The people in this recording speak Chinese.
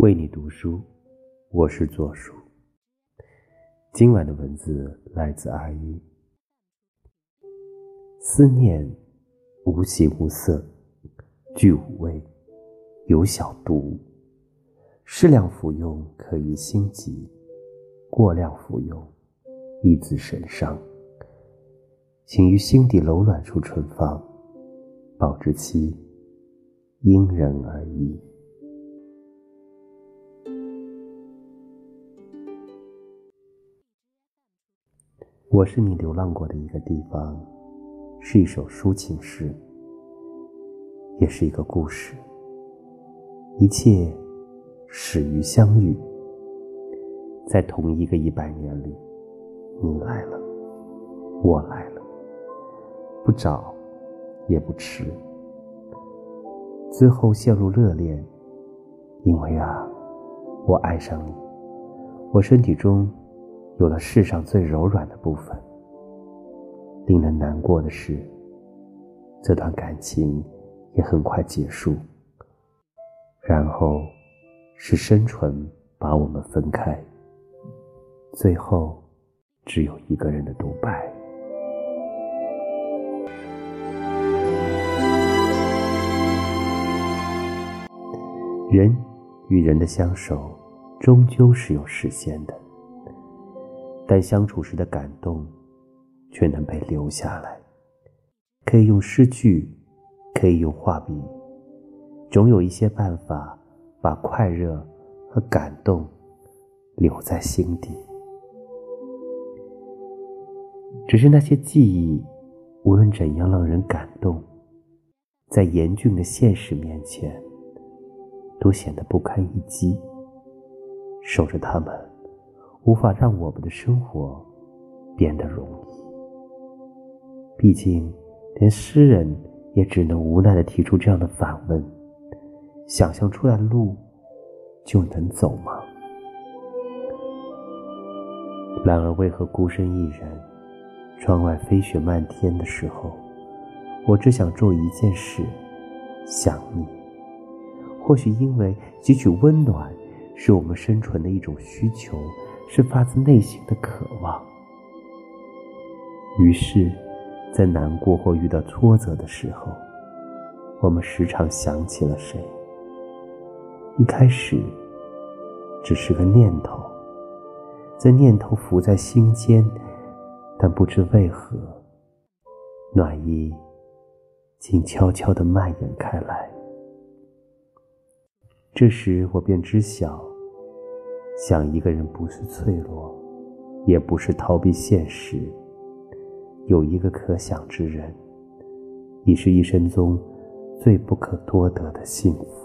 为你读书，我是左叔。今晚的文字来自阿一。思念无形无色，具无味，有小毒。适量服用可以心急，过量服用易自神伤。请于心底柔软处存放，保质期因人而异。我是你流浪过的一个地方，是一首抒情诗，也是一个故事。一切始于相遇，在同一个一百年里，你来了，我来了，不早也不迟。最后陷入热恋，因为啊，我爱上你，我身体中。有了世上最柔软的部分。令人难过的是，这段感情也很快结束。然后，是生存把我们分开。最后，只有一个人的独白。人与人的相守，终究是有时限的。但相处时的感动，却能被留下来。可以用诗句，可以用画笔，总有一些办法把快乐和感动留在心底。只是那些记忆，无论怎样让人感动，在严峻的现实面前，都显得不堪一击。守着他们。无法让我们的生活变得容易。毕竟，连诗人也只能无奈的提出这样的反问：想象出来的路就能走吗？然而，为何孤身一人，窗外飞雪漫天的时候，我只想做一件事，想你？或许因为汲取温暖是我们生存的一种需求。是发自内心的渴望。于是，在难过或遇到挫折的时候，我们时常想起了谁。一开始，只是个念头，这念头浮在心间，但不知为何，暖意竟悄悄的蔓延开来。这时，我便知晓。想一个人不是脆弱，也不是逃避现实。有一个可想之人，已是一生中最不可多得的幸福。